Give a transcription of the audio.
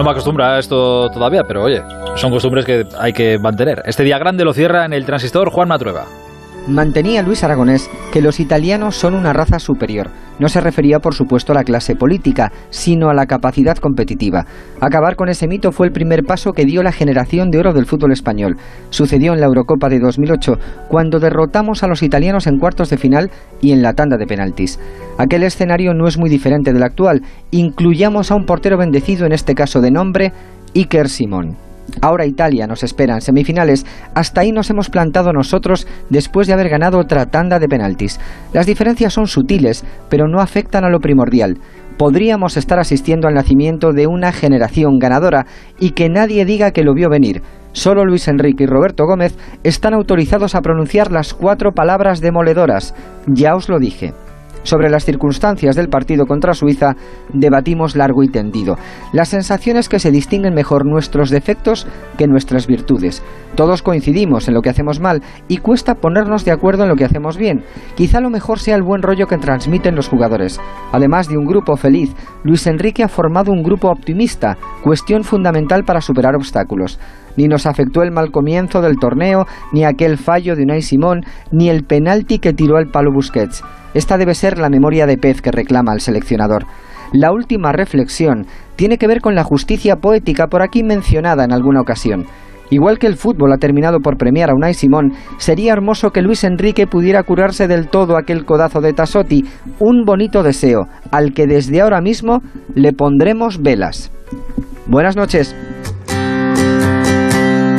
No me acostumbra a esto todavía, pero oye, son costumbres que hay que mantener. Este día grande lo cierra en el transistor Juan Matrueva. Mantenía Luis Aragonés que los italianos son una raza superior. No se refería, por supuesto, a la clase política, sino a la capacidad competitiva. Acabar con ese mito fue el primer paso que dio la generación de oro del fútbol español. Sucedió en la Eurocopa de 2008, cuando derrotamos a los italianos en cuartos de final y en la tanda de penaltis. Aquel escenario no es muy diferente del actual. Incluyamos a un portero bendecido, en este caso de nombre, Iker Simón. Ahora Italia nos espera en semifinales. Hasta ahí nos hemos plantado nosotros después de haber ganado otra tanda de penaltis. Las diferencias son sutiles, pero no afectan a lo primordial. Podríamos estar asistiendo al nacimiento de una generación ganadora y que nadie diga que lo vio venir. Solo Luis Enrique y Roberto Gómez están autorizados a pronunciar las cuatro palabras demoledoras. Ya os lo dije. Sobre las circunstancias del partido contra Suiza debatimos largo y tendido. La sensación es que se distinguen mejor nuestros defectos que nuestras virtudes. Todos coincidimos en lo que hacemos mal y cuesta ponernos de acuerdo en lo que hacemos bien. Quizá lo mejor sea el buen rollo que transmiten los jugadores. Además de un grupo feliz, Luis Enrique ha formado un grupo optimista, cuestión fundamental para superar obstáculos ni nos afectó el mal comienzo del torneo, ni aquel fallo de Unai Simón, ni el penalti que tiró al palo Busquets. Esta debe ser la memoria de pez que reclama el seleccionador. La última reflexión tiene que ver con la justicia poética por aquí mencionada en alguna ocasión. Igual que el fútbol ha terminado por premiar a Unai Simón, sería hermoso que Luis Enrique pudiera curarse del todo aquel codazo de Tasotti, un bonito deseo, al que desde ahora mismo le pondremos velas. Buenas noches.